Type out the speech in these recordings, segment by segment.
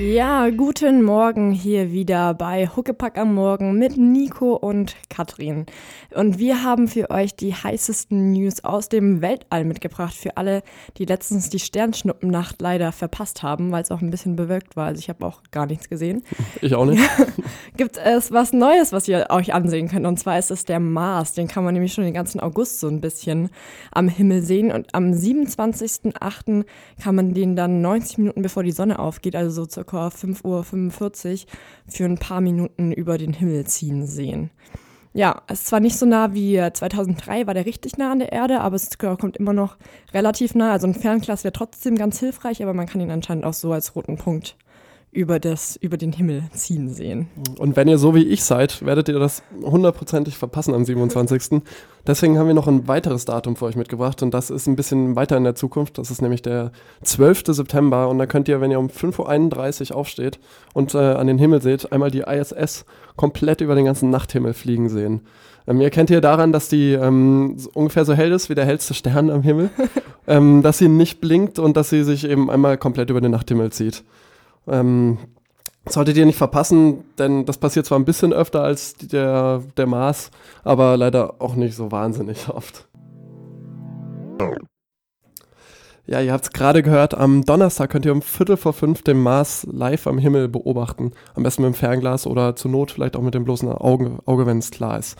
Ja, guten Morgen hier wieder bei Huckepack am Morgen mit Nico und Katrin. Und wir haben für euch die heißesten News aus dem Weltall mitgebracht. Für alle, die letztens die Sternschnuppennacht leider verpasst haben, weil es auch ein bisschen bewölkt war. Also ich habe auch gar nichts gesehen. Ich auch nicht. Gibt es was Neues, was ihr euch ansehen könnt. Und zwar ist es der Mars. Den kann man nämlich schon den ganzen August so ein bisschen am Himmel sehen. Und am 27.08. kann man den dann 90 Minuten bevor die Sonne aufgeht, also so circa circa 5.45 Uhr für ein paar Minuten über den Himmel ziehen sehen. Ja, es ist zwar nicht so nah wie 2003, war der richtig nah an der Erde, aber es kommt immer noch relativ nah. Also ein Fernglas wäre trotzdem ganz hilfreich, aber man kann ihn anscheinend auch so als roten Punkt über, das, über den Himmel ziehen sehen. Und wenn ihr so wie ich seid, werdet ihr das hundertprozentig verpassen am 27. Deswegen haben wir noch ein weiteres Datum für euch mitgebracht und das ist ein bisschen weiter in der Zukunft. Das ist nämlich der 12. September und da könnt ihr, wenn ihr um 5.31 Uhr aufsteht und äh, an den Himmel seht, einmal die ISS komplett über den ganzen Nachthimmel fliegen sehen. Ähm, ihr kennt ihr daran, dass die ähm, ungefähr so hell ist wie der hellste Stern am Himmel, ähm, dass sie nicht blinkt und dass sie sich eben einmal komplett über den Nachthimmel zieht. Ähm, solltet ihr nicht verpassen, denn das passiert zwar ein bisschen öfter als der, der Mars, aber leider auch nicht so wahnsinnig oft. Ja, ihr habt es gerade gehört, am Donnerstag könnt ihr um Viertel vor fünf den Mars live am Himmel beobachten. Am besten mit dem Fernglas oder zur Not vielleicht auch mit dem bloßen Auge, Auge wenn es klar ist.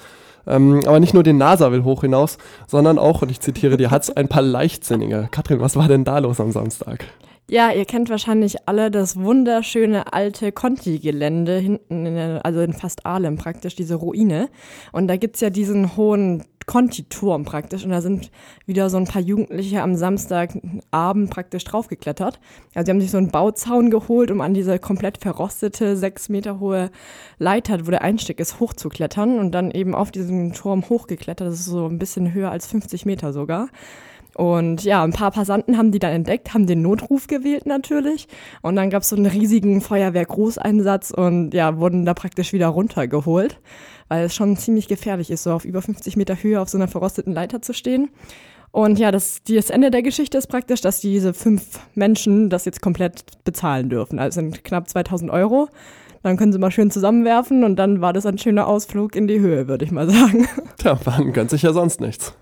Ähm, aber nicht nur die NASA will hoch hinaus, sondern auch, und ich zitiere die Hatz, ein paar Leichtsinnige. Katrin, was war denn da los am Samstag? Ja, ihr kennt wahrscheinlich alle das wunderschöne alte Conti-Gelände hinten, in der, also in fast Ahlem praktisch, diese Ruine. Und da gibt's ja diesen hohen Conti-Turm praktisch. Und da sind wieder so ein paar Jugendliche am Samstagabend praktisch draufgeklettert. Also sie haben sich so einen Bauzaun geholt, um an diese komplett verrostete, sechs Meter hohe Leiter, wo der Einstieg ist, hochzuklettern. Und dann eben auf diesen Turm hochgeklettert. Das ist so ein bisschen höher als 50 Meter sogar. Und ja, ein paar Passanten haben die dann entdeckt, haben den Notruf gewählt natürlich. Und dann gab es so einen riesigen Feuerwehr-Großeinsatz und ja, wurden da praktisch wieder runtergeholt, weil es schon ziemlich gefährlich ist, so auf über 50 Meter Höhe auf so einer verrosteten Leiter zu stehen. Und ja, das, das Ende der Geschichte ist praktisch, dass diese fünf Menschen das jetzt komplett bezahlen dürfen. Also sind knapp 2000 Euro. Dann können sie mal schön zusammenwerfen und dann war das ein schöner Ausflug in die Höhe, würde ich mal sagen. Tja, man gönnt sich ja sonst nichts.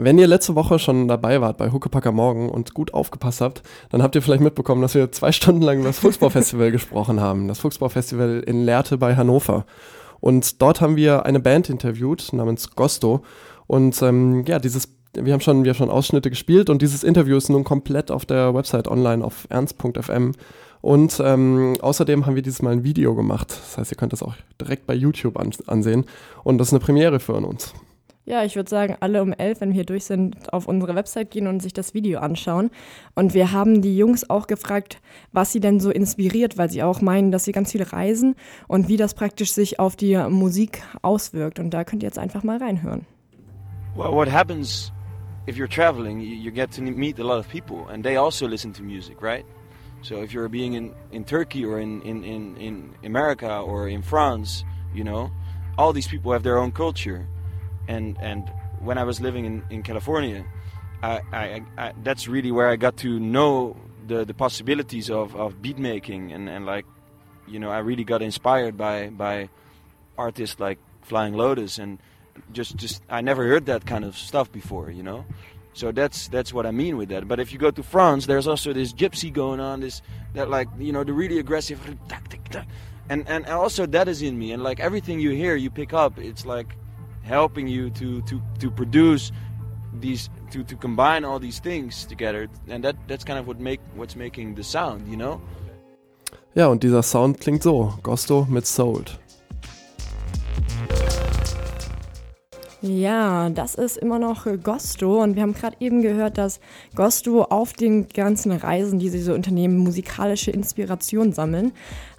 Wenn ihr letzte Woche schon dabei wart bei Huckepacker Morgen und gut aufgepasst habt, dann habt ihr vielleicht mitbekommen, dass wir zwei Stunden lang über das Fuchsbaufestival gesprochen haben. Das Fuchsbaufestival in Lehrte bei Hannover. Und dort haben wir eine Band interviewt namens Gosto. Und ähm, ja, dieses, wir haben schon, wir haben schon Ausschnitte gespielt und dieses Interview ist nun komplett auf der Website online auf ernst.fm. Und ähm, außerdem haben wir dieses Mal ein Video gemacht. Das heißt, ihr könnt das auch direkt bei YouTube an ansehen. Und das ist eine Premiere für uns. Ja, ich würde sagen, alle um elf, wenn wir durch sind, auf unsere Website gehen und sich das Video anschauen. Und wir haben die Jungs auch gefragt, was sie denn so inspiriert, weil sie auch meinen, dass sie ganz viel reisen und wie das praktisch sich auf die Musik auswirkt. Und da könnt ihr jetzt einfach mal reinhören. Well, what happens if you're traveling, you get to meet a lot of people and they also listen to music, right? So if you're being in, in Turkey or in, in, in, in America or in France, you know, all these people have their own culture. And and when I was living in, in California, I, I, I, that's really where I got to know the, the possibilities of, of beat making and, and like you know I really got inspired by by artists like Flying Lotus and just just I never heard that kind of stuff before you know? So that's that's what I mean with that. But if you go to France there's also this gypsy going on this that like you know the really aggressive and and also that is in me. And like everything you hear you pick up it's like helping you to to to produce these to to combine all these things together. And that that's kind of what make what's making the sound you know? Ja und dieser Sound klingt so. Gosto mit Sold Ja, das ist immer noch Gosto und wir haben gerade eben gehört, dass Gosto auf den ganzen Reisen, die sie so unternehmen, musikalische Inspiration sammeln.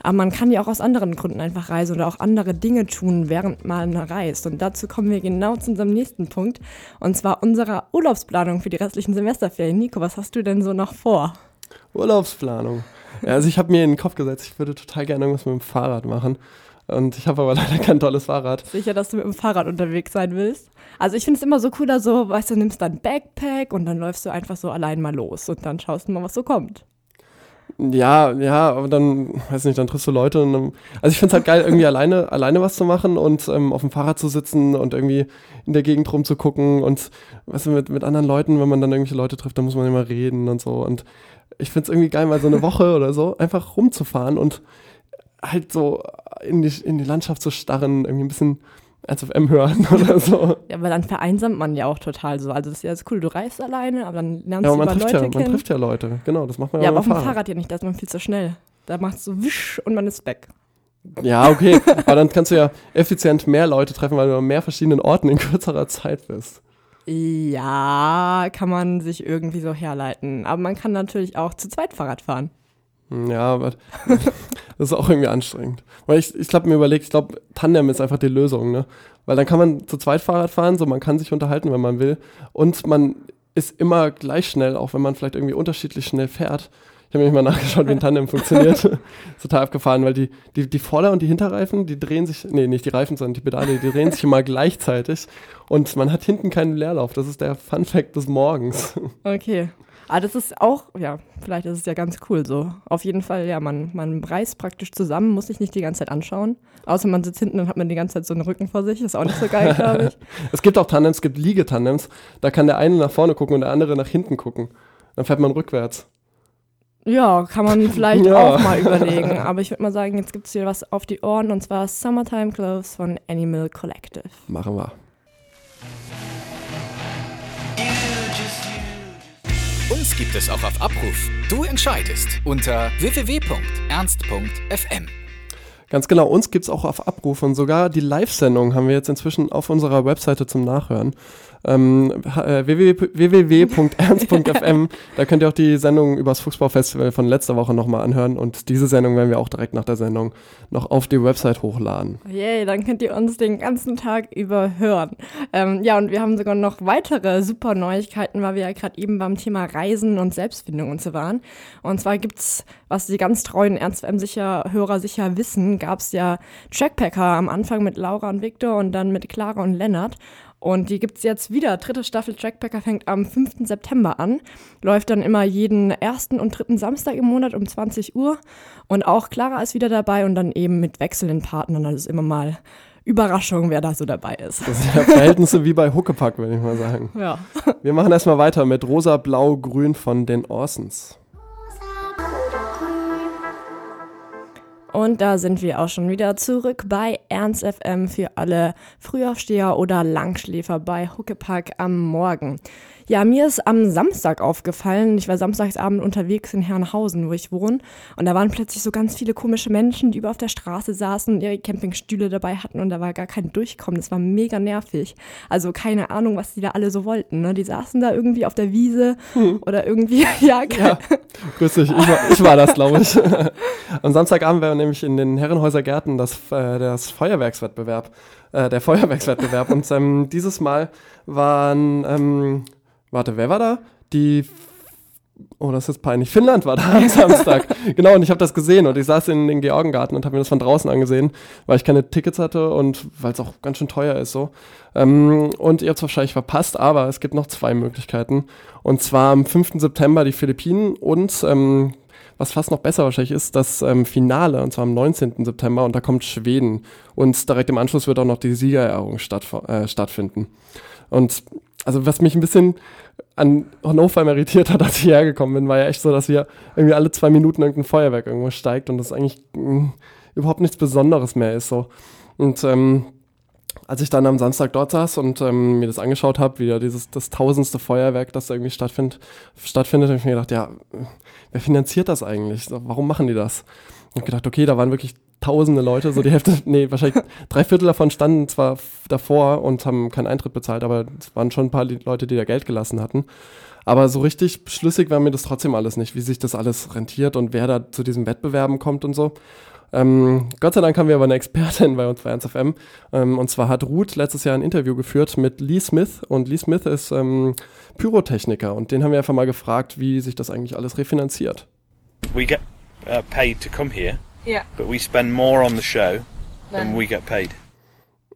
Aber man kann ja auch aus anderen Gründen einfach reisen oder auch andere Dinge tun, während man reist. Und dazu kommen wir genau zu unserem nächsten Punkt und zwar unserer Urlaubsplanung für die restlichen Semesterferien. Nico, was hast du denn so noch vor? Urlaubsplanung. Also ich habe mir in den Kopf gesetzt, ich würde total gerne irgendwas mit dem Fahrrad machen. Und ich habe aber leider kein tolles Fahrrad. Sicher, dass du mit dem Fahrrad unterwegs sein willst. Also ich finde es immer so cooler, so, weißt du, nimmst dann Backpack und dann läufst du einfach so allein mal los und dann schaust du mal, was so kommt. Ja, ja, aber dann, weiß nicht, dann triffst du Leute und dann, also ich finde es halt geil, irgendwie alleine, alleine was zu machen und ähm, auf dem Fahrrad zu sitzen und irgendwie in der Gegend rumzugucken und weißt du, mit, mit anderen Leuten, wenn man dann irgendwelche Leute trifft, dann muss man immer reden und so. Und ich finde es irgendwie geil, mal so eine Woche oder so einfach rumzufahren und halt so in die, in die Landschaft zu starren, irgendwie ein bisschen SFM hören oder so. Ja, aber dann vereinsamt man ja auch total so. Also das ist ja das cool, du reist alleine, aber dann lernst Ja, du aber man über Leute ja, man kennen. trifft ja Leute. Genau, das macht man ja, ja, aber auf dem Fahrrad. Fahrrad ja nicht, da ist man viel zu schnell. Da macht so wisch und man ist weg. Ja, okay. aber dann kannst du ja effizient mehr Leute treffen, weil du an mehr verschiedenen Orten in kürzerer Zeit bist. Ja, kann man sich irgendwie so herleiten. Aber man kann natürlich auch zu zweit Fahrrad fahren. Ja, aber das ist auch irgendwie anstrengend. Weil ich, ich habe mir überlegt, ich glaube, Tandem ist einfach die Lösung, ne? Weil dann kann man zu zweit Fahrrad fahren, so man kann sich unterhalten, wenn man will. Und man ist immer gleich schnell, auch wenn man vielleicht irgendwie unterschiedlich schnell fährt. Ich habe mir mal nachgeschaut, wie ein Tandem funktioniert. Total abgefahren, weil die, die, die Vorder- und die Hinterreifen, die drehen sich, nee, nicht die Reifen, sondern die Pedale, die drehen sich immer gleichzeitig. Und man hat hinten keinen Leerlauf. Das ist der Fun Fact des Morgens. Okay. Aber das ist auch, ja, vielleicht ist es ja ganz cool so. Auf jeden Fall, ja, man, man reist praktisch zusammen, muss sich nicht die ganze Zeit anschauen. Außer man sitzt hinten und hat man die ganze Zeit so einen Rücken vor sich. Ist auch nicht so geil, glaube ich. Es gibt auch Tandems, es gibt Liegetandems. Da kann der eine nach vorne gucken und der andere nach hinten gucken. Dann fährt man rückwärts. Ja, kann man vielleicht Ja. auch mal überlegen. Aber ich würde mal sagen, jetzt gibt es hier was auf die Ohren und zwar Summertime Clothes von Animal Collective. Machen wir. Uns gibt es auch auf Abruf. Du entscheidest unter www.ernst.fm. Ganz genau, uns gibt es auch auf Abruf und sogar die Live-Sendung haben wir jetzt inzwischen auf unserer Webseite zum Nachhören. Ähm, äh, www- www.ernst.fm, da könnt ihr auch die Sendung über das Fuchsbau-Festival von letzter Woche nochmal anhören und diese Sendung werden wir auch direkt nach der Sendung noch auf die Website hochladen. Yay, dann könnt ihr uns den ganzen Tag über hören. Ähm, ja, und wir haben sogar noch weitere super Neuigkeiten, weil wir ja gerade eben beim Thema Reisen und Selbstfindung und so waren. Und zwar gibt's, was die ganz treuen Ernst FM sicher wissen, gab's ja Trackpacker am Anfang mit Laura und Victor und dann mit Clara und Lennart. Und die gibt's jetzt wieder. Dritte Staffel Trackpacker fängt am 5. September an. Läuft dann immer jeden ersten und dritten Samstag im Monat um 20 Uhr. Und auch Clara ist wieder dabei und dann eben mit wechselnden Partnern. Das ist immer mal Überraschung, wer da so dabei ist. Das sind ja Verhältnisse wie bei Huckepack, würde ich mal sagen. Ja. Wir machen erstmal weiter mit Rosa, Blau, Grün von den Orsons. Und da sind wir auch schon wieder zurück bei Ernst FM für alle Frühaufsteher oder Langschläfer bei Huckepack am Morgen. Ja, mir ist am Samstag aufgefallen, ich war samstagsabend unterwegs in Herrenhausen, wo ich wohne, und da waren plötzlich so ganz viele komische Menschen, die über auf der Straße saßen und ihre Campingstühle dabei hatten und da war gar kein Durchkommen. Das war mega nervig. Also keine Ahnung, was die da alle so wollten. Ne? Die saßen da irgendwie auf der Wiese oder irgendwie, ja, Ja, grüß dich, ich war, ich war das, glaube ich. Am Samstagabend war nämlich in den Herrenhäuser Gärten das, äh, das Feuerwerkswettbewerb, äh, der Feuerwerkswettbewerb. Und ähm, dieses Mal waren, ähm, warte, wer war da? Die, oh, das ist peinlich, Finnland war da am Samstag. genau, und ich habe das gesehen und ich saß in den Georgengarten und habe mir das von draußen angesehen, weil ich keine Tickets hatte und weil es auch ganz schön teuer ist so. Ähm, und ihr habt es wahrscheinlich verpasst, aber es gibt noch zwei Möglichkeiten. Und zwar am 5. September die Philippinen und ähm, was fast noch besser wahrscheinlich ist, das ähm, Finale, und zwar am 19. September, und da kommt Schweden. Und direkt im Anschluss wird auch noch die Siegerehrung stattf äh, stattfinden. Und also was mich ein bisschen an Hannover irritiert hat, als ich hierher gekommen bin, war ja echt so, dass hier irgendwie alle zwei Minuten irgendein Feuerwerk irgendwo steigt und das eigentlich mh, überhaupt nichts Besonderes mehr ist. So. Und ähm, als ich dann am Samstag dort saß und ähm, mir das angeschaut habe, wie ja dieses das tausendste Feuerwerk, das da irgendwie stattfind, stattfindet, habe ich mir gedacht, ja, wer finanziert das eigentlich? Warum machen die das? Habe gedacht, okay, da waren wirklich tausende Leute, so die Hälfte, nee, wahrscheinlich drei Viertel davon standen zwar davor und haben keinen Eintritt bezahlt, aber es waren schon ein paar Leute, die da Geld gelassen hatten. Aber so richtig schlüssig war mir das trotzdem alles nicht, wie sich das alles rentiert und wer da zu diesen Wettbewerben kommt und so. Ähm, Gott sei Dank haben wir aber eine Expertin bei uns bei 1FM. Ähm, und zwar hat Ruth letztes Jahr ein Interview geführt mit Lee Smith. Und Lee Smith ist ähm, Pyrotechniker. Und den haben wir einfach mal gefragt, wie sich das eigentlich alles refinanziert. we get uh, paid to come here, Yeah. but we spend more on the show and we get paid.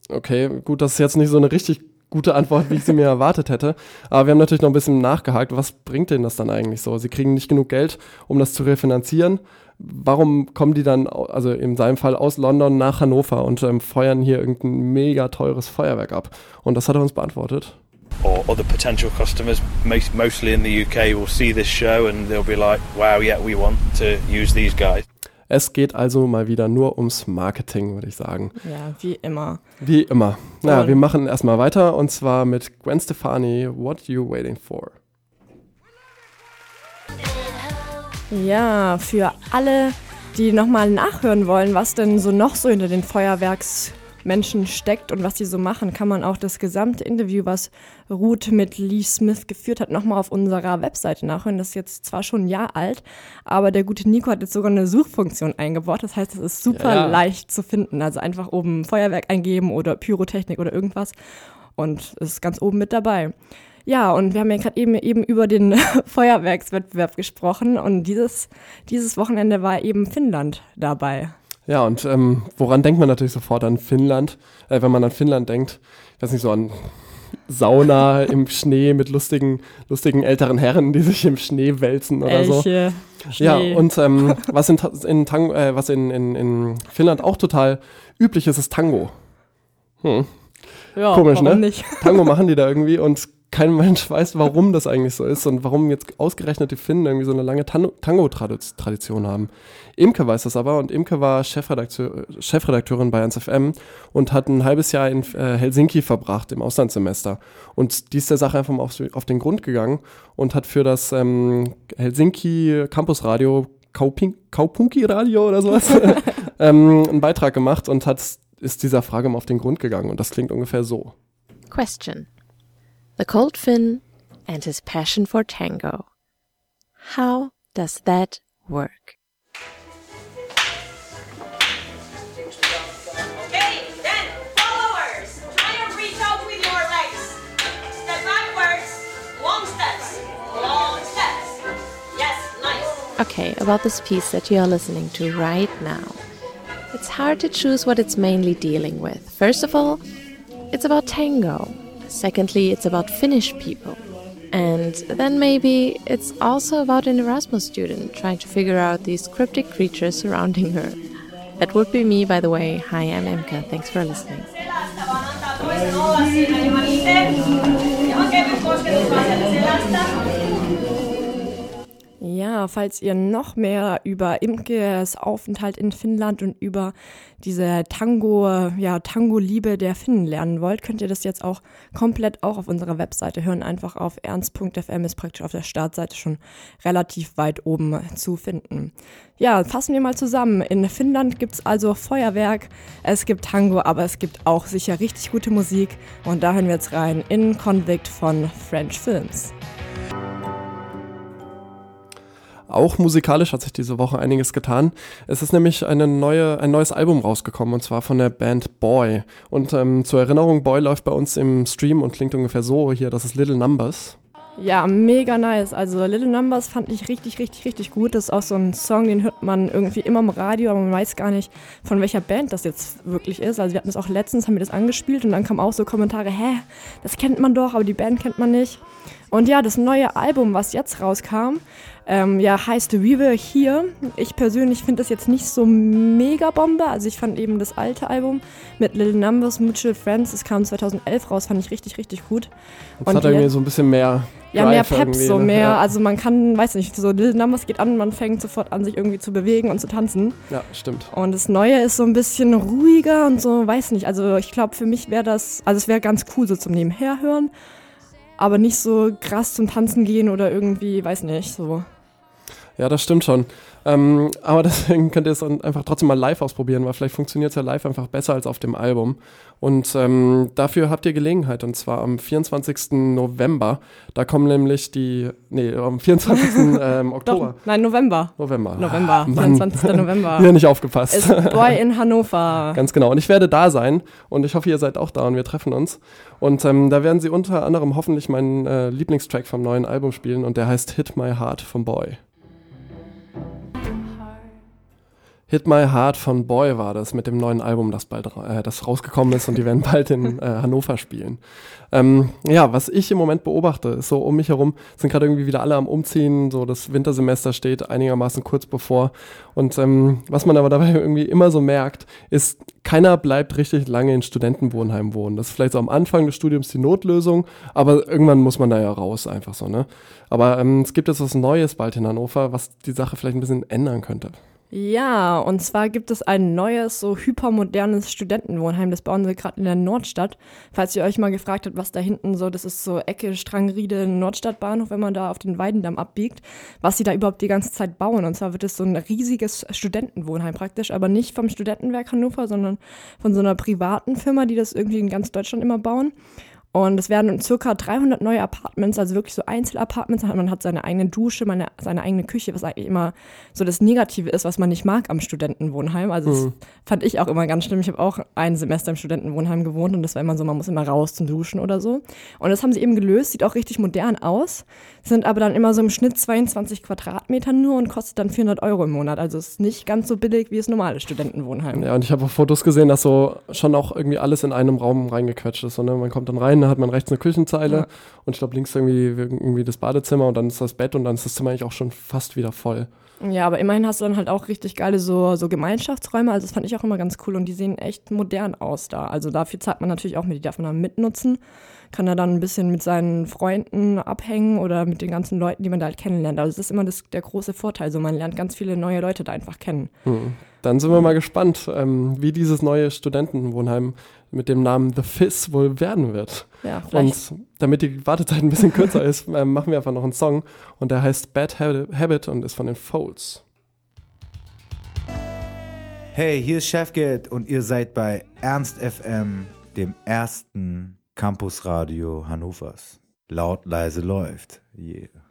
Okay, gut, das ist jetzt nicht so eine richtig gute Antwort, wie ich sie mir erwartet hätte. Aber wir haben natürlich noch ein bisschen nachgehakt. Was bringt denen das dann eigentlich so? Sie kriegen nicht genug Geld, um das zu refinanzieren. Warum kommen die dann, also in seinem Fall aus London nach Hannover und ähm, feuern hier irgendein mega teures Feuerwerk ab? Und das hat er uns beantwortet. Or other potential customers, most, mostly in the UK, will see this show and they'll be like, wow, yeah, we want to use these guys. Es geht also mal wieder nur ums Marketing, würde ich sagen. Ja, wie immer. Wie immer. Na, Und- wir machen erstmal weiter und zwar mit Gwen Stefani, What You Waiting For? Ja, für alle, die nochmal nachhören wollen, was denn so noch so hinter den Feuerwerksmenschen steckt und was die so machen, kann man auch das gesamte Interview, was Ruth mit Lee Smith geführt hat, nochmal auf unserer Webseite nachhören. Das ist jetzt zwar schon ein Jahr alt, aber der gute Nico hat jetzt sogar eine Suchfunktion eingebaut. Das heißt, es ist super Ja, leicht zu finden. Also einfach oben Feuerwerk eingeben oder Pyrotechnik oder irgendwas und es ist ganz oben mit dabei. Ja, und wir haben ja gerade eben, eben über den Feuerwerkswettbewerb gesprochen und dieses, dieses Wochenende war eben Finnland dabei. Ja, und ähm, woran denkt man natürlich sofort an Finnland? Äh, wenn man an Finnland denkt, ich weiß nicht, so an Sauna im Schnee mit lustigen, lustigen älteren Herren, die sich im Schnee wälzen oder so. Elche, Ja, Schnee. und ähm, was, in, in, Tang äh, was in, in, in Finnland auch total üblich ist, ist Tango. Hm. ja, komisch, ne? nicht? Tango machen die da irgendwie und kein Mensch weiß, warum das eigentlich so ist und warum jetzt ausgerechnet die Finnen irgendwie so eine lange Tan- Tango-Tradition haben. Imke weiß das aber und Imke war Chefredakteur, Chefredakteurin bei 1FM und hat ein halbes Jahr in äh, Helsinki verbracht im Auslandssemester. Und die ist der Sache einfach mal auf, auf den Grund gegangen und hat für das ähm, Helsinki Campusradio Kaupin- Kaupunki Radio oder sowas ähm, einen Beitrag gemacht und hat ist dieser Frage mal auf den Grund gegangen und das klingt ungefähr so. Question The Cold Finn and his passion for tango. How does that work? Okay, then followers, try and reach out with your legs. Step backwards, long steps, long steps. Yes, nice. Okay, about this piece that you are listening to right now. It's hard to choose what it's mainly dealing with. First of all, it's about tango. Secondly, it's about Finnish people. And then maybe it's also about an Erasmus student trying to figure out these cryptic creatures surrounding her. That would be me, by the way. Hi, I'm Emka. Thanks for listening. Ja, falls ihr noch mehr über Imkes Aufenthalt in Finnland und über diese Tango, ja, Tango-Liebe der Finnen lernen wollt, könnt ihr das jetzt auch komplett auch auf unserer Webseite hören. Einfach auf ernst.fm ist praktisch auf der Startseite schon relativ weit oben zu finden. Ja, fassen wir mal zusammen. In Finnland gibt es also Feuerwerk, es gibt Tango, aber es gibt auch sicher richtig gute Musik. Und da hören wir jetzt rein in Convict von French Films. Auch musikalisch hat sich diese Woche einiges getan. Es ist nämlich eine neue, ein neues Album rausgekommen und zwar von der Band Boy. Und ähm, zur Erinnerung, Boy läuft bei uns im Stream und klingt ungefähr so hier, das ist Little Numbers. Ja, mega nice. Also Little Numbers fand ich richtig, richtig, richtig gut. Das ist auch so ein Song, den hört man irgendwie immer im Radio, aber man weiß gar nicht, von welcher Band das jetzt wirklich ist. Also wir hatten das auch letztens, haben wir das angespielt und dann kamen auch so Kommentare, hä, das kennt man doch, aber die Band kennt man nicht. Und ja, das neue Album, was jetzt rauskam, ähm, ja, heißt We Were Here. Ich persönlich finde das jetzt nicht so mega Bombe. Also ich fand eben das alte Album mit Little Numbers, Mutual Friends, das kam 2011 raus, fand ich richtig, richtig gut. Jetzt Und hat er irgendwie so ein bisschen mehr. Ja, mehr Drive Pep, irgendwie, so ne? mehr, Ja, also man kann, weiß nicht, so Little Numbers geht an, man fängt sofort an, sich irgendwie zu bewegen und zu tanzen. ja, stimmt. Und das Neue ist so ein bisschen ruhiger und so, weiß nicht, also ich glaube, für mich wäre das, also es wäre ganz cool so zum Nebenher hören, aber nicht so krass zum Tanzen gehen oder irgendwie, weiß nicht, so. Ja, das stimmt schon. Ähm, aber deswegen könnt ihr es dann einfach trotzdem mal live ausprobieren, weil vielleicht funktioniert es ja live einfach besser als auf dem Album. Und ähm, dafür habt ihr Gelegenheit, und zwar am 24. November. Da kommen nämlich die, nee, am 24. ähm, Doch, Oktober. nein, November. November. November, Ah, Mann. 24. November. Wieder nicht aufgepasst. ist Boy in Hannover. Ganz genau. Und ich werde da sein und ich hoffe, ihr seid auch da und wir treffen uns. Und ähm, da werden sie unter anderem hoffentlich meinen äh, Lieblingstrack vom neuen Album spielen und der heißt Hit My Heart vom Boy. Hit My Heart von Boy war das mit dem neuen Album, das bald äh, das rausgekommen ist und die werden bald in äh, Hannover spielen. Ähm, ja, was ich im Moment beobachte, ist so um mich herum sind gerade irgendwie wieder alle am Umziehen, so das Wintersemester steht einigermaßen kurz bevor und ähm, was man aber dabei irgendwie immer so merkt, ist, keiner bleibt richtig lange in Studentenwohnheim wohnen. Das ist vielleicht so am Anfang des Studiums die Notlösung, aber irgendwann muss man da ja raus, einfach so, ne? Aber ähm, es gibt jetzt was Neues bald in Hannover, was die Sache vielleicht ein bisschen ändern könnte. Ja, und zwar gibt es ein neues, so hypermodernes Studentenwohnheim. Das bauen sie gerade in der Nordstadt. Falls ihr euch mal gefragt habt, was da hinten so, das ist so Ecke Strangriede Nordstadtbahnhof, wenn man da auf den Weidendamm abbiegt, was sie da überhaupt die ganze Zeit bauen. Und zwar wird es so ein riesiges Studentenwohnheim praktisch, aber nicht vom Studentenwerk Hannover, sondern von so einer privaten Firma, die das irgendwie in ganz Deutschland immer bauen. Und es werden circa 300 neue Apartments, also wirklich so Einzelapartments. Man hat seine eigene Dusche, meine, seine eigene Küche, was eigentlich immer so das Negative ist, was man nicht mag am Studentenwohnheim. Also das Mhm. fand ich auch immer ganz schlimm. Ich habe auch ein Semester im Studentenwohnheim gewohnt und das war immer so, man muss immer raus zum Duschen oder so. Und das haben sie eben gelöst, sieht auch richtig modern aus, sind aber dann immer so im Schnitt 22 Quadratmeter nur und kostet dann 400 Euro im Monat. Also ist nicht ganz so billig wie das normale Studentenwohnheim. Ja, und ich habe auch Fotos gesehen, dass so schon auch irgendwie alles in einem Raum reingequetscht ist. So, ne? Man kommt dann rein, da hat man rechts eine Küchenzeile Ja. und ich glaube links irgendwie, irgendwie das Badezimmer und dann ist das Bett und dann ist das Zimmer eigentlich auch schon fast wieder voll. Ja, aber immerhin hast du dann halt auch richtig geile so, so Gemeinschaftsräume. Also das fand ich auch immer ganz cool und die sehen echt modern aus da. Also dafür zahlt man natürlich auch mit, die darf man dann mitnutzen. Kann da dann ein bisschen mit seinen Freunden abhängen oder mit den ganzen Leuten, die man da halt kennenlernt. Also das ist immer das, der große Vorteil. So man lernt ganz viele neue Leute da einfach kennen. Hm. Dann sind wir mal gespannt, ähm, wie dieses neue Studentenwohnheim mit dem Namen The Fizz wohl werden wird. Ja, vielleicht. Und damit die Wartezeit ein bisschen kürzer ist, ähm, machen wir einfach noch einen Song und der heißt Bad Habit Habit und ist von den Folds. Hey, hier ist Chefgeld und ihr seid bei Ernst FM, dem ersten Campusradio Hannovers. Laut, leise läuft. Yeah.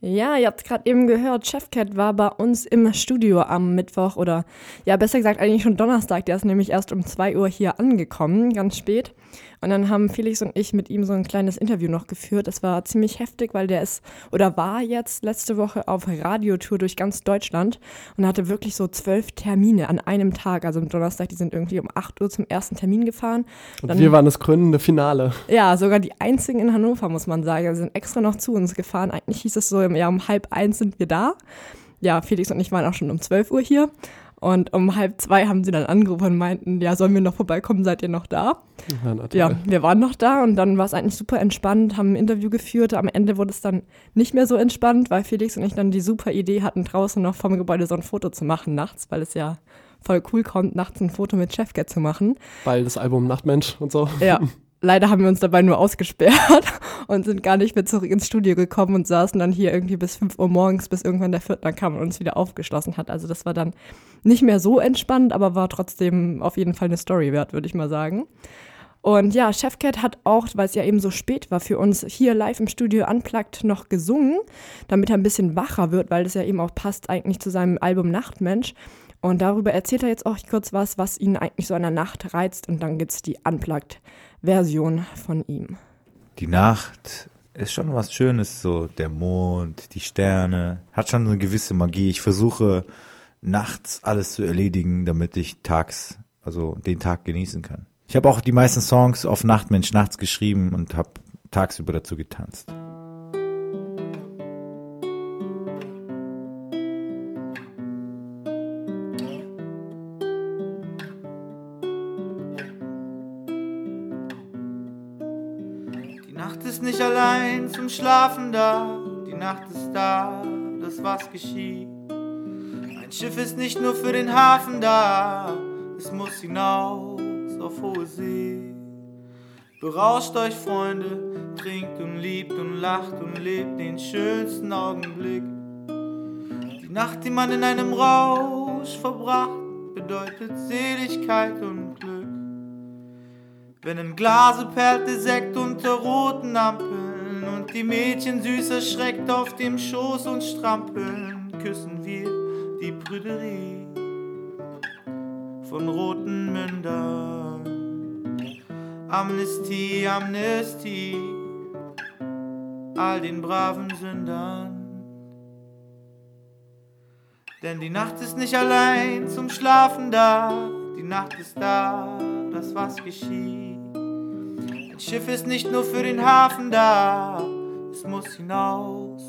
Ja, ihr habt gerade eben gehört, Chefcat war bei uns im Studio am Mittwoch oder ja, besser gesagt eigentlich schon Donnerstag. Der ist nämlich erst um 2 Uhr hier angekommen, ganz spät. Und dann haben Felix und ich mit ihm so ein kleines Interview noch geführt. Das war ziemlich heftig, weil der ist oder war jetzt letzte Woche auf Radiotour durch ganz Deutschland und hatte wirklich so zwölf Termine an einem Tag. Also am Donnerstag, die sind irgendwie um 8 Uhr zum ersten Termin gefahren. Und Dann- wir waren das krönende Finale. Ja, sogar die einzigen in Hannover, muss man sagen. Sie sind extra noch zu uns gefahren. Eigentlich hieß es so, ja, um halb eins sind wir da. Ja, Felix und ich waren auch schon um 12 Uhr hier. Und um halb zwei haben sie dann angerufen und meinten, ja, sollen wir noch vorbeikommen, seid ihr noch da? Ja. Ja, wir waren noch da und dann war es eigentlich super entspannt, haben ein Interview geführt. Am Ende wurde es dann nicht mehr so entspannt, weil Felix und ich dann die super Idee hatten, draußen noch vom Gebäude so ein Foto zu machen nachts, weil es ja voll cool kommt, nachts ein Foto mit Chefcat zu machen. Weil das Album Nachtmensch und so. Ja, leider haben wir uns dabei nur ausgesperrt und sind gar nicht mehr zurück ins Studio gekommen und saßen dann hier irgendwie bis 5 Uhr morgens, bis irgendwann der Viertler kam und uns wieder aufgeschlossen hat. Also das war dann nicht mehr so entspannt, aber war trotzdem auf jeden Fall eine Story wert, würde ich mal sagen. Und ja, Chefcat hat auch, weil es ja eben so spät war, für uns hier live im Studio unplugged noch gesungen, damit er ein bisschen wacher wird, weil das ja eben auch passt eigentlich zu seinem Album Nachtmensch. Und darüber erzählt er jetzt auch kurz was, was ihn eigentlich so an der Nacht reizt. Und dann gibt's die Unplugged-Version von ihm. Die Nacht ist schon was Schönes, so der Mond, die Sterne, hat schon eine gewisse Magie. Ich versuche nachts alles zu erledigen, damit ich tags, also den Tag genießen kann. Ich habe auch die meisten Songs auf Nachtmensch nachts geschrieben und habe tagsüber dazu getanzt. Schlafen da, die Nacht ist da, das was geschieht. Ein Schiff ist nicht nur für den Hafen da, es muss hinaus auf hohe See. Berauscht euch, Freunde, trinkt und liebt und lacht und lebt den schönsten Augenblick. Die Nacht, die man in einem Rausch verbracht, bedeutet Seligkeit und Glück. Wenn im Glase perlt der Sekt unter roten Ampeln und die Mädchen süß erschreckt auf dem Schoß und strampeln, küssen wir die Prüderie von roten Mündern. Amnestie, Amnestie, all den braven Sündern. Denn die Nacht ist nicht allein zum Schlafen da. Die Nacht ist da, das was geschieht. Ein Schiff ist nicht nur für den Hafen da. Es muss hinaus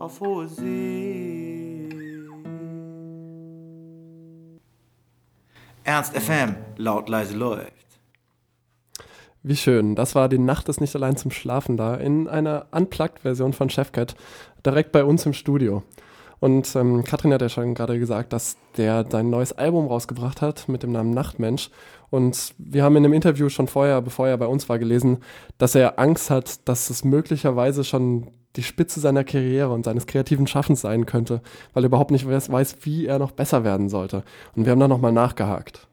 auf hohe See. Ernst FM, laut leise läuft. Wie schön. Das war die Nacht ist nicht allein zum Schlafen da in einer Unplugged-Version von Chefcat, direkt bei uns im Studio. Und ähm, Katrin hat ja schon gerade gesagt, dass der sein neues Album rausgebracht hat mit dem Namen Nachtmensch. Und wir haben in einem Interview schon vorher, bevor er bei uns war, gelesen, dass er Angst hat, dass es möglicherweise schon die Spitze seiner Karriere und seines kreativen Schaffens sein könnte, weil er überhaupt nicht weiß, wie er noch besser werden sollte. Und wir haben da nochmal nachgehakt.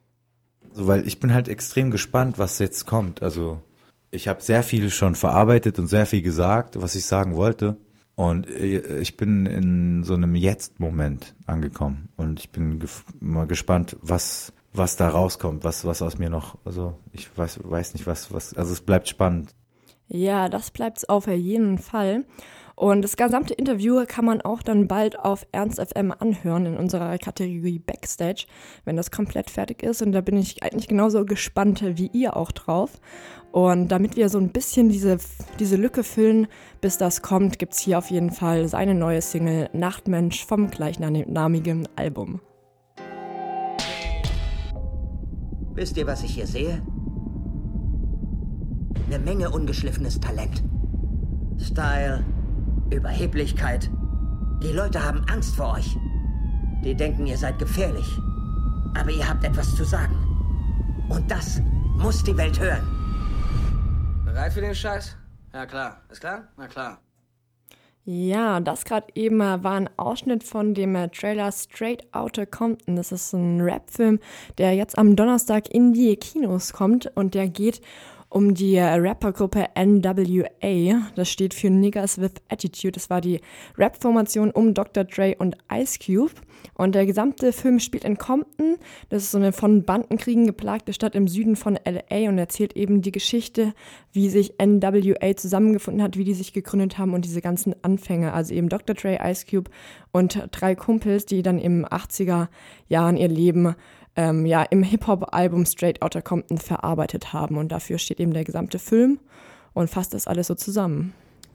So, weil ich bin halt extrem gespannt, was jetzt kommt. Also ich habe sehr viel schon verarbeitet und sehr viel gesagt, was ich sagen wollte. Und äh, ich bin in so einem Jetzt-Moment angekommen. Und ich bin mal gespannt, was, was da rauskommt, was, was aus mir noch, also ich weiß, weiß nicht, was, was, also es bleibt spannend. Ja, das bleibt auf jeden Fall. Und das gesamte Interview kann man auch dann bald auf Ernst FM anhören in unserer Kategorie Backstage, wenn das komplett fertig ist. Und da bin ich eigentlich genauso gespannt wie ihr auch drauf. Und damit wir so ein bisschen diese, diese Lücke füllen, bis das kommt, gibt es hier auf jeden Fall seine neue Single Nachtmensch vom gleichnamigen Album. Wisst ihr, was ich hier sehe? Eine Menge ungeschliffenes Talent. Style, Überheblichkeit. Die Leute haben Angst vor euch. Die denken, ihr seid gefährlich. Aber ihr habt etwas zu sagen. Und das muss die Welt hören. Bereit für den Scheiß? Ja klar. Ist klar? Na klar. Ja, das gerade eben war ein Ausschnitt von dem äh, Trailer Straight Outta Compton. Das ist ein Rap-Film, der jetzt am Donnerstag in die Kinos kommt und der geht um die Rappergruppe NWA. Das steht für Niggas with Attitude. Das war die Rap-Formation um Dr. Dre und Ice Cube. Und der gesamte Film spielt in Compton. Das ist so eine von Bandenkriegen geplagte Stadt im Süden von LA und erzählt eben die Geschichte, wie sich NWA zusammengefunden hat, wie die sich gegründet haben und diese ganzen Anfänge. Also eben Dr. Dre, Ice Cube und drei Kumpels, die dann im 80er Jahren ihr Leben ähm, ja, im Hip-Hop-Album Straight Outta Compton verarbeitet haben. Und dafür steht eben der gesamte Film und fasst das alles so zusammen.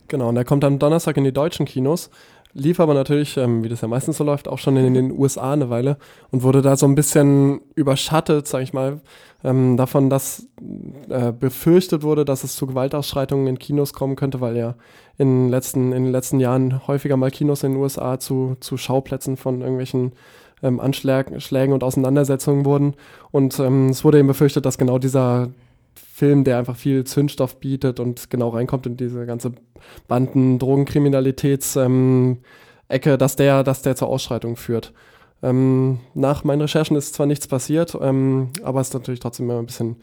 Genau, und er kommt am Donnerstag in die deutschen Kinos, lief aber natürlich, ähm, wie das ja meistens so läuft, auch schon in den USA eine Weile und wurde da so ein bisschen überschattet, sag ich mal, ähm, davon, dass äh, befürchtet wurde, dass es zu Gewaltausschreitungen in Kinos kommen könnte, weil ja in, letzten, in den letzten Jahren häufiger mal Kinos in den USA zu, zu Schauplätzen von irgendwelchen ähm, Anschlägen und Auseinandersetzungen wurden. Und ähm, es wurde eben befürchtet, dass genau dieser Film, der einfach viel Zündstoff bietet und genau reinkommt in diese ganze Banden, Drogenkriminalitäts ähm, Ecke, dass der, dass der zur Ausschreitung führt. Ähm, nach meinen Recherchen ist zwar nichts passiert, ähm, aber es ist natürlich trotzdem immer ein bisschen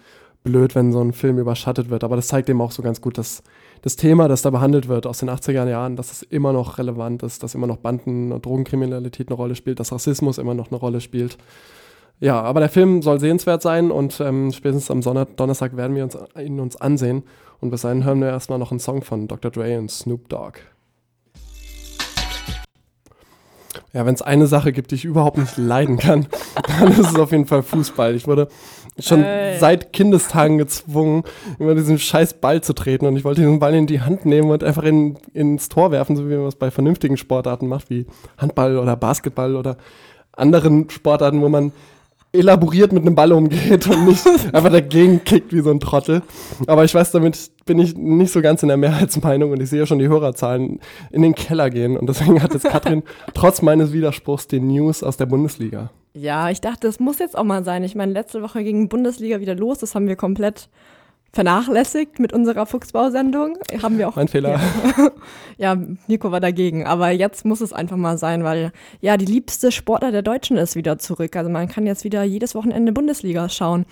blöd, wenn so ein Film überschattet wird. Aber das zeigt eben auch so ganz gut, dass das Thema, das da behandelt wird aus den 80er Jahren, dass es immer noch relevant ist, dass immer noch Banden- und Drogenkriminalität eine Rolle spielt, dass Rassismus immer noch eine Rolle spielt. Ja, aber der Film soll sehenswert sein und ähm, spätestens am Sonner Donnerstag werden wir uns, ihn uns ansehen. Und bis dahin hören wir erstmal noch einen Song von Dr. Dre und Snoop Dogg. Ja, wenn es eine Sache gibt, die ich überhaupt nicht leiden kann, dann ist es auf jeden Fall Fußball. Ich wurde schon äh. seit Kindestagen gezwungen, über diesen scheiß Ball zu treten und ich wollte diesen Ball in die Hand nehmen und einfach in, ins Tor werfen, so wie man es bei vernünftigen Sportarten macht, wie Handball oder Basketball oder anderen Sportarten, wo man elaboriert mit einem Ball umgeht und nicht einfach dagegen kickt wie so ein Trottel. Aber ich weiß, damit bin ich nicht so ganz in der Mehrheitsmeinung und ich sehe ja schon die Hörerzahlen in den Keller gehen. Und deswegen hat jetzt Katrin trotz meines Widerspruchs die News aus der Bundesliga. Ja, ich dachte, das muss jetzt auch mal sein. Ich meine, letzte Woche ging Bundesliga wieder los. Das haben wir komplett vernachlässigt mit unserer Fuchsbausendung. Haben wir auch. Mein Fehler. Ja. ja, Nico war dagegen. Aber jetzt muss es einfach mal sein, weil ja, die liebste Sportler der Deutschen ist wieder zurück. Also man kann jetzt wieder jedes Wochenende Bundesliga schauen.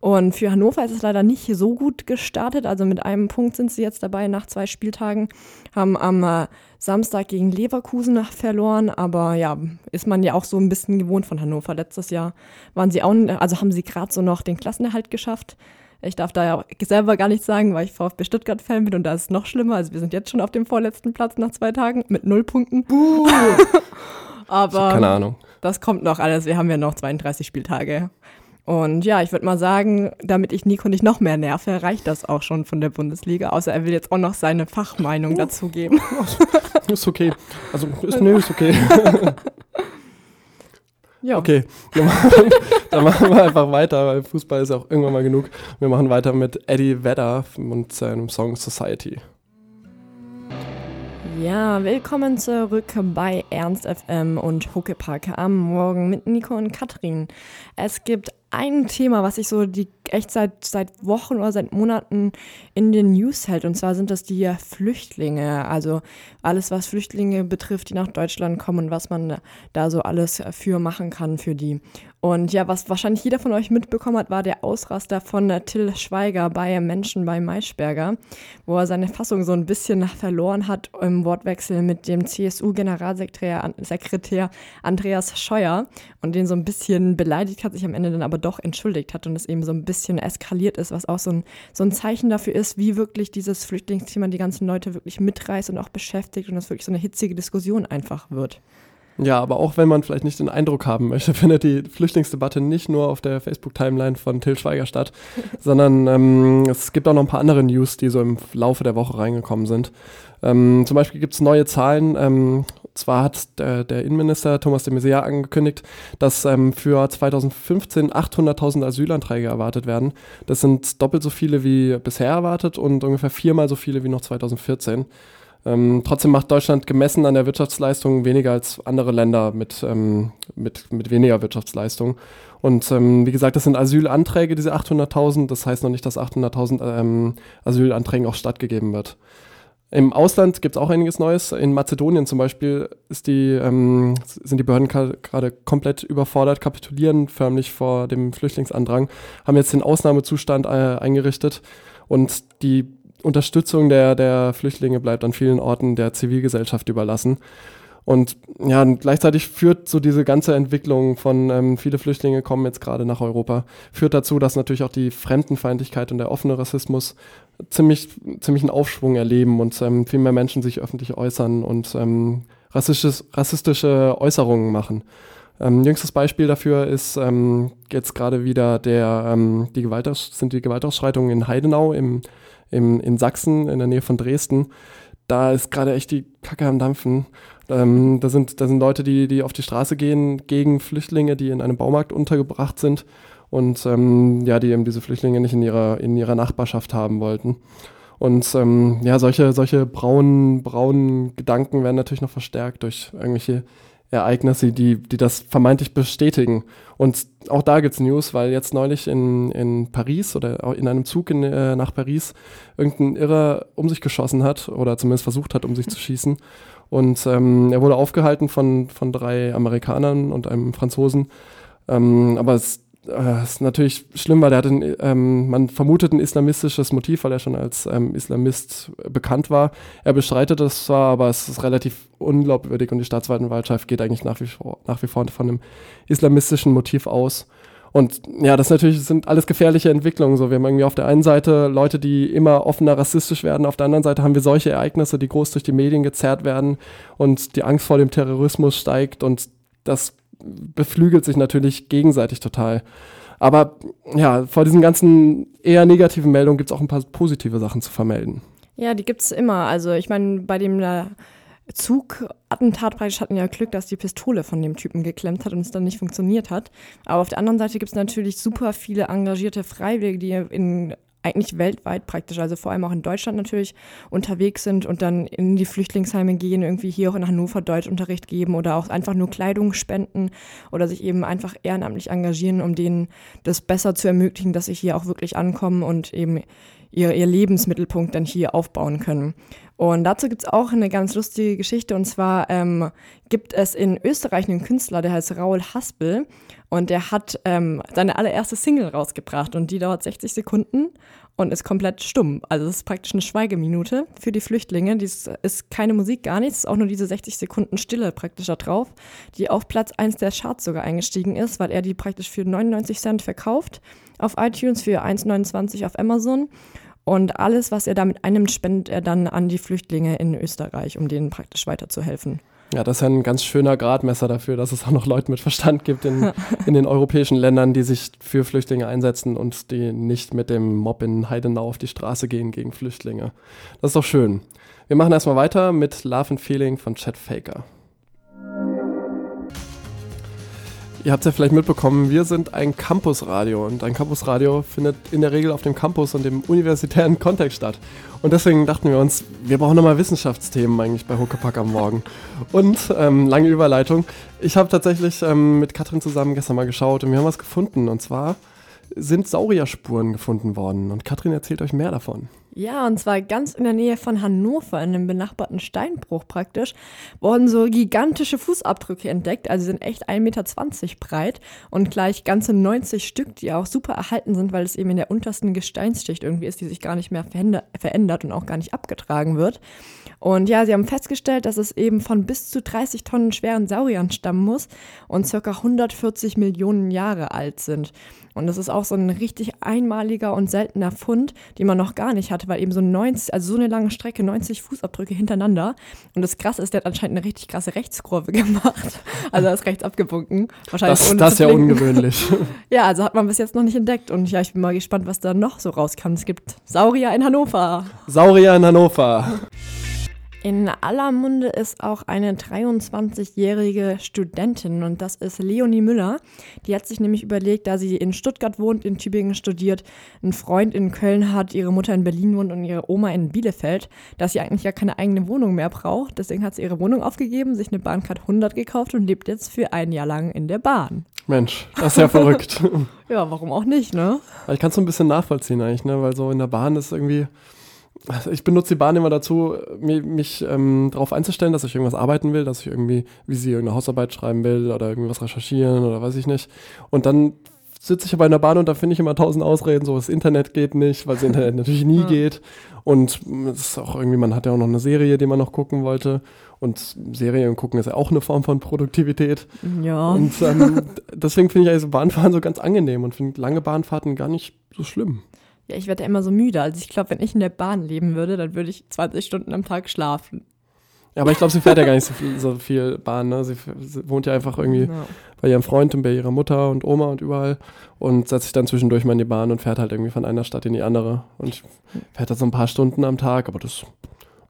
Und für Hannover ist es leider nicht so gut gestartet. Also mit einem Punkt sind sie jetzt dabei nach zwei Spieltagen. Haben am äh, Samstag gegen Leverkusen verloren. Aber ja, ist man ja auch so ein bisschen gewohnt von Hannover. Letztes Jahr waren sie auch, also haben sie gerade so noch den Klassenerhalt geschafft. Ich darf da ja selber gar nichts sagen, weil ich VfB Stuttgart-Fan bin und da ist es noch schlimmer. Also wir sind jetzt schon auf dem vorletzten Platz nach zwei Tagen mit null Punkten. Aber Keine Ahnung. das kommt noch alles. Wir haben ja noch 32 Spieltage. Und ja, ich würde mal sagen, damit ich Nico nicht noch mehr nerve, reicht das auch schon von der Bundesliga. Außer er will jetzt auch noch seine Fachmeinung dazu geben. Ist okay. Also, ist, nee, ist okay. Ja. Okay, dann machen, wir einfach weiter, weil Fußball ist auch irgendwann mal genug. Wir machen weiter mit Eddie Vedder und seinem Song Society. Ja, willkommen zurück bei Ernst FM und Huckepack am Morgen mit Nico und Katrin. Es gibt ein Thema, was sich so die echt seit, seit Wochen oder seit Monaten in den News hält. Und zwar sind das die Flüchtlinge. Also alles, was Flüchtlinge betrifft, die nach Deutschland kommen und was man da so alles für machen kann für die. Und ja, was wahrscheinlich jeder von euch mitbekommen hat, war der Ausraster von Till Schweiger bei Menschen bei Maischberger, wo er seine Fassung so ein bisschen verloren hat im Wortwechsel mit dem CSU-Generalsekretär Sekretär Andreas Scheuer und den so ein bisschen beleidigt hat, sich am Ende dann aber doch entschuldigt hat und es eben so ein bisschen eskaliert ist, was auch so ein, so ein Zeichen dafür ist, wie wirklich dieses Flüchtlingsthema die ganzen Leute wirklich mitreißt und auch beschäftigt und es wirklich so eine hitzige Diskussion einfach wird. Ja, aber auch wenn man vielleicht nicht den Eindruck haben möchte, findet die Flüchtlingsdebatte nicht nur auf der Facebook-Timeline von Till Schweiger statt, sondern ähm, es gibt auch noch ein paar andere News, die so im Laufe der Woche reingekommen sind. Ähm, zum Beispiel gibt es neue Zahlen. Ähm, zwar hat der, der Innenminister Thomas de Maizière angekündigt, dass ähm, für 2015 800.000 Asylanträge erwartet werden. Das sind doppelt so viele wie bisher erwartet und ungefähr viermal so viele wie noch 2014. Ähm, trotzdem macht Deutschland gemessen an der Wirtschaftsleistung weniger als andere Länder mit, ähm, mit, mit weniger Wirtschaftsleistung. Und ähm, wie gesagt, das sind Asylanträge, diese 800.000. Das heißt noch nicht, dass 800.000 ähm, Asylanträgen auch stattgegeben wird. Im Ausland gibt es auch einiges Neues. In Mazedonien zum Beispiel ist die, ähm, sind die Behörden gerade komplett überfordert, kapitulieren förmlich vor dem Flüchtlingsandrang, haben jetzt den Ausnahmezustand äh, eingerichtet und die Unterstützung der, der Flüchtlinge bleibt an vielen Orten der Zivilgesellschaft überlassen. Und ja, gleichzeitig führt so diese ganze Entwicklung von ähm, viele Flüchtlinge kommen jetzt gerade nach Europa, führt dazu, dass natürlich auch die Fremdenfeindlichkeit und der offene Rassismus ziemlich, ziemlich einen Aufschwung erleben und ähm, viel mehr Menschen sich öffentlich äußern und ähm, rassistische Äußerungen machen. Ähm, jüngstes Beispiel dafür ist ähm, jetzt gerade wieder der, ähm, die Gewaltaus sind die Gewaltausschreitungen in Heidenau im, im, in Sachsen in der Nähe von Dresden. Da ist gerade echt die Kacke am Dampfen. Ähm, da, sind, da sind Leute, die, die auf die Straße gehen gegen Flüchtlinge, die in einem Baumarkt untergebracht sind und ähm, ja, die eben diese Flüchtlinge nicht in ihrer, in ihrer Nachbarschaft haben wollten. Und ähm, ja, solche, solche braunen, braunen Gedanken werden natürlich noch verstärkt durch irgendwelche Ereignisse, die, die das vermeintlich bestätigen. Und auch da gibt's News, weil jetzt neulich in, in Paris oder in einem Zug in, äh, nach Paris irgendein Irrer um sich geschossen hat oder zumindest versucht hat, um sich zu schießen. Und ähm, er wurde aufgehalten von, von drei Amerikanern und einem Franzosen. Ähm, aber es ist natürlich schlimm, weil er hat ein, ähm, man vermutet ein islamistisches Motiv, weil er schon als ähm, Islamist bekannt war. Er bestreitet es zwar, aber es ist relativ unglaubwürdig und die Staatsanwaltschaft geht eigentlich nach wie vor, nach wie vor von einem islamistischen Motiv aus. Und ja, das natürlich sind alles gefährliche Entwicklungen. So, wir haben irgendwie auf der einen Seite Leute, die immer offener rassistisch werden, auf der anderen Seite haben wir solche Ereignisse, die groß durch die Medien gezerrt werden und die Angst vor dem Terrorismus steigt und das beflügelt sich natürlich gegenseitig total. Aber ja, vor diesen ganzen eher negativen Meldungen gibt es auch ein paar positive Sachen zu vermelden. Ja, die gibt es immer. Also ich meine, bei dem äh, Zugattentat praktisch hatten ja Glück, dass die Pistole von dem Typen geklemmt hat und es dann nicht funktioniert hat. Aber auf der anderen Seite gibt es natürlich super viele engagierte Freiwillige, die in eigentlich weltweit praktisch, also vor allem auch in Deutschland natürlich unterwegs sind und dann in die Flüchtlingsheime gehen, irgendwie hier auch in Hannover Deutschunterricht geben oder auch einfach nur Kleidung spenden oder sich eben einfach ehrenamtlich engagieren, um denen das besser zu ermöglichen, dass sie hier auch wirklich ankommen und eben ihr, ihr Lebensmittelpunkt dann hier aufbauen können. Und dazu gibt es auch eine ganz lustige Geschichte. Und zwar ähm, gibt es in Österreich einen Künstler, der heißt Raul Haspel. Und der hat ähm, seine allererste Single rausgebracht. Und die dauert 60 Sekunden und ist komplett stumm. Also es ist praktisch eine Schweigeminute für die Flüchtlinge. Dies ist keine Musik, gar nichts, ist auch nur diese 60 Sekunden Stille praktisch da drauf, die auf Platz 1 der Charts sogar eingestiegen ist, weil er die praktisch für 99 Cent verkauft auf iTunes, für 1,29 auf Amazon. Und alles, was er damit einnimmt, spendet er dann an die Flüchtlinge in Österreich, um denen praktisch weiterzuhelfen. Ja, das ist ja ein ganz schöner Gradmesser dafür, dass es auch noch Leute mit Verstand gibt in, in den europäischen Ländern, die sich für Flüchtlinge einsetzen und die nicht mit dem Mob in Heidenau auf die Straße gehen gegen Flüchtlinge. Das ist doch schön. Wir machen erstmal weiter mit Love and Feeling von Chad Faker. Ihr habt es ja vielleicht mitbekommen, wir sind ein Campusradio und ein Campusradio findet in der Regel auf dem Campus und im universitären Kontext statt. Und deswegen dachten wir uns, wir brauchen nochmal Wissenschaftsthemen eigentlich bei Huckepack am Morgen. Und ähm, lange Überleitung. Ich habe tatsächlich ähm, mit Katrin zusammen gestern mal geschaut und wir haben was gefunden. Und zwar sind Saurierspuren gefunden worden. Und Katrin erzählt euch mehr davon. Ja, und zwar ganz in der Nähe von Hannover, in einem benachbarten Steinbruch praktisch, wurden so gigantische Fußabdrücke entdeckt. Also sind echt 1,20 Meter breit und gleich ganze 90 Stück, die auch super erhalten sind, weil es eben in der untersten Gesteinsschicht irgendwie ist, die sich gar nicht mehr verändert und auch gar nicht abgetragen wird. Und ja, sie haben festgestellt, dass es eben von bis zu 30 Tonnen schweren Sauriern stammen muss und circa 140 Millionen Jahre alt sind. Und das ist auch so ein richtig einmaliger und seltener Fund, den man noch gar nicht hatte, weil eben so 90, also so eine lange Strecke, 90 Fußabdrücke hintereinander. Und das Krasse ist, der hat anscheinend eine richtig krasse Rechtskurve gemacht. Also er ist rechts abgebunken. Wahrscheinlich das ohne das ist ja ungewöhnlich. Ja, also hat man bis jetzt noch nicht entdeckt. Und ja, ich bin mal gespannt, was da noch so rauskam. Es gibt Saurier in Hannover. Saurier in Hannover. In aller Munde ist auch eine 23-jährige Studentin und das ist Leonie Müller. Die hat sich nämlich überlegt, da sie in Stuttgart wohnt, in Tübingen studiert, einen Freund in Köln hat, ihre Mutter in Berlin wohnt und ihre Oma in Bielefeld, dass sie eigentlich gar keine eigene Wohnung mehr braucht. Deswegen hat sie ihre Wohnung aufgegeben, sich eine Bahncard 100 gekauft und lebt jetzt für ein Jahr lang in der Bahn. Mensch, das ist ja verrückt. Ja, warum auch nicht, ne? Ich kann es so ein bisschen nachvollziehen eigentlich, ne? weil so in der Bahn ist irgendwie. Also ich benutze die Bahn immer dazu, mi- mich ähm, darauf einzustellen, dass ich irgendwas arbeiten will, dass ich irgendwie, wie sie irgendeine Hausarbeit schreiben will oder irgendwas recherchieren oder weiß ich nicht. Und dann sitze ich aber in der Bahn und da finde ich immer tausend Ausreden, so das Internet geht nicht, weil das Internet natürlich nie geht. Und es ist auch irgendwie, man hat ja auch noch eine Serie, die man noch gucken wollte. Und Serien gucken ist ja auch eine Form von Produktivität. Ja. Und ähm, deswegen finde ich also Bahnfahren so ganz angenehm und finde lange Bahnfahrten gar nicht so schlimm. Ja, ich werde ja immer so müde. Also ich glaube, wenn ich in der Bahn leben würde, dann würde ich 20 Stunden am Tag schlafen. Ja, aber ich glaube, sie fährt ja gar nicht so viel, so viel Bahn. Ne? Sie, sie wohnt ja einfach irgendwie Ja. bei ihrem Freund und bei ihrer Mutter und Oma und überall und setzt sich dann zwischendurch mal in die Bahn und fährt halt irgendwie von einer Stadt in die andere und fährt halt so ein paar Stunden am Tag, aber das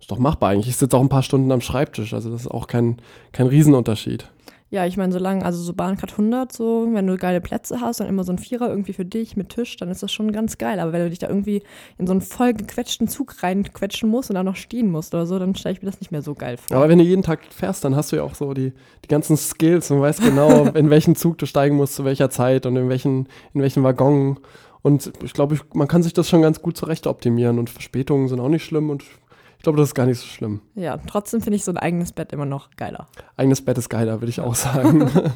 ist doch machbar eigentlich. Ich sitze auch ein paar Stunden am Schreibtisch, also das ist auch kein, kein Riesenunterschied. Ja, ich meine, solange, also so Bahncard 100, so, wenn du geile Plätze hast und immer so ein Vierer irgendwie für dich mit Tisch, dann ist das schon ganz geil. Aber wenn du dich da irgendwie in so einen voll gequetschten Zug reinquetschen musst und dann noch stehen musst oder so, dann stelle ich mir das nicht mehr so geil vor. Aber wenn du jeden Tag fährst, dann hast du ja auch so die, die ganzen Skills und weißt genau, in welchen Zug du steigen musst, zu welcher Zeit und in welchen, in welchen Waggon. Und ich glaube, man kann sich das schon ganz gut zurecht optimieren und Verspätungen sind auch nicht schlimm und glaube, das ist gar nicht so schlimm. Ja, trotzdem finde ich so ein eigenes Bett immer noch geiler. Eigenes Bett ist geiler, würde ich auch sagen.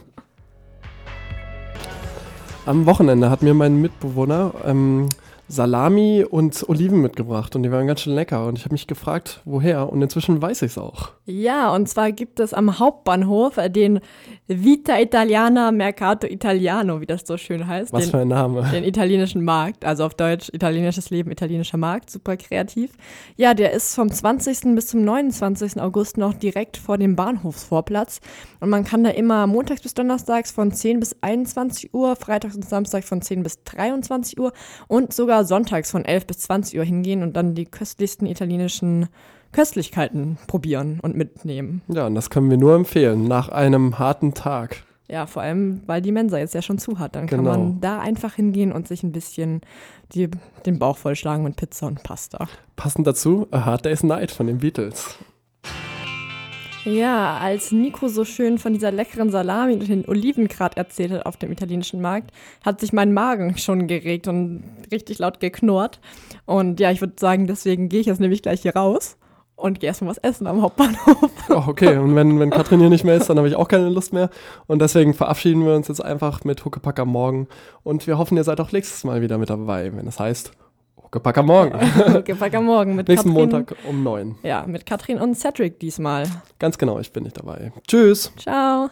Am Wochenende hat mir mein Mitbewohner ähm, Salami und Oliven mitgebracht und die waren ganz schön lecker und ich habe mich gefragt, woher und inzwischen weiß ich es auch. Ja, und zwar gibt es am Hauptbahnhof den Vita Italiana Mercato Italiano, wie das so schön heißt. Was den, für ein Name. Den italienischen Markt, also auf Deutsch italienisches Leben, italienischer Markt, super kreativ. Ja, der ist vom 20. bis zum 29. August noch direkt vor dem Bahnhofsvorplatz und man kann da immer montags bis donnerstags von 10 bis 21 Uhr, freitags und samstags von 10 bis 23 Uhr und sogar sonntags von 11 bis 20 Uhr hingehen und dann die köstlichsten italienischen Köstlichkeiten probieren und mitnehmen. Ja, und das können wir nur empfehlen, nach einem harten Tag. Ja, vor allem, weil die Mensa jetzt ja schon zu hat. Dann kann Genau. man da einfach hingehen und sich ein bisschen die, den Bauch vollschlagen mit Pizza und Pasta. Passend dazu, A Hard Day's Night von den Beatles. Ja, als Nico so schön von dieser leckeren Salami und den Oliven gerade erzählt hat auf dem italienischen Markt, hat sich mein Magen schon geregt und richtig laut geknurrt. Und ja, ich würde sagen, deswegen gehe ich jetzt nämlich gleich hier raus und gehe erstmal was essen am Hauptbahnhof. Oh, okay, und wenn, wenn Katrin hier nicht mehr ist, dann habe ich auch keine Lust mehr. Und deswegen verabschieden wir uns jetzt einfach mit Huckepack am Morgen. Und wir hoffen, ihr seid auch nächstes Mal wieder mit dabei, wenn es heißt Huckepack am Morgen. Gepack am Morgen mit Nächsten Katrin. Montag um neun. Ja, mit Katrin und Cedric diesmal. Ganz genau, ich bin nicht dabei. Tschüss. Ciao.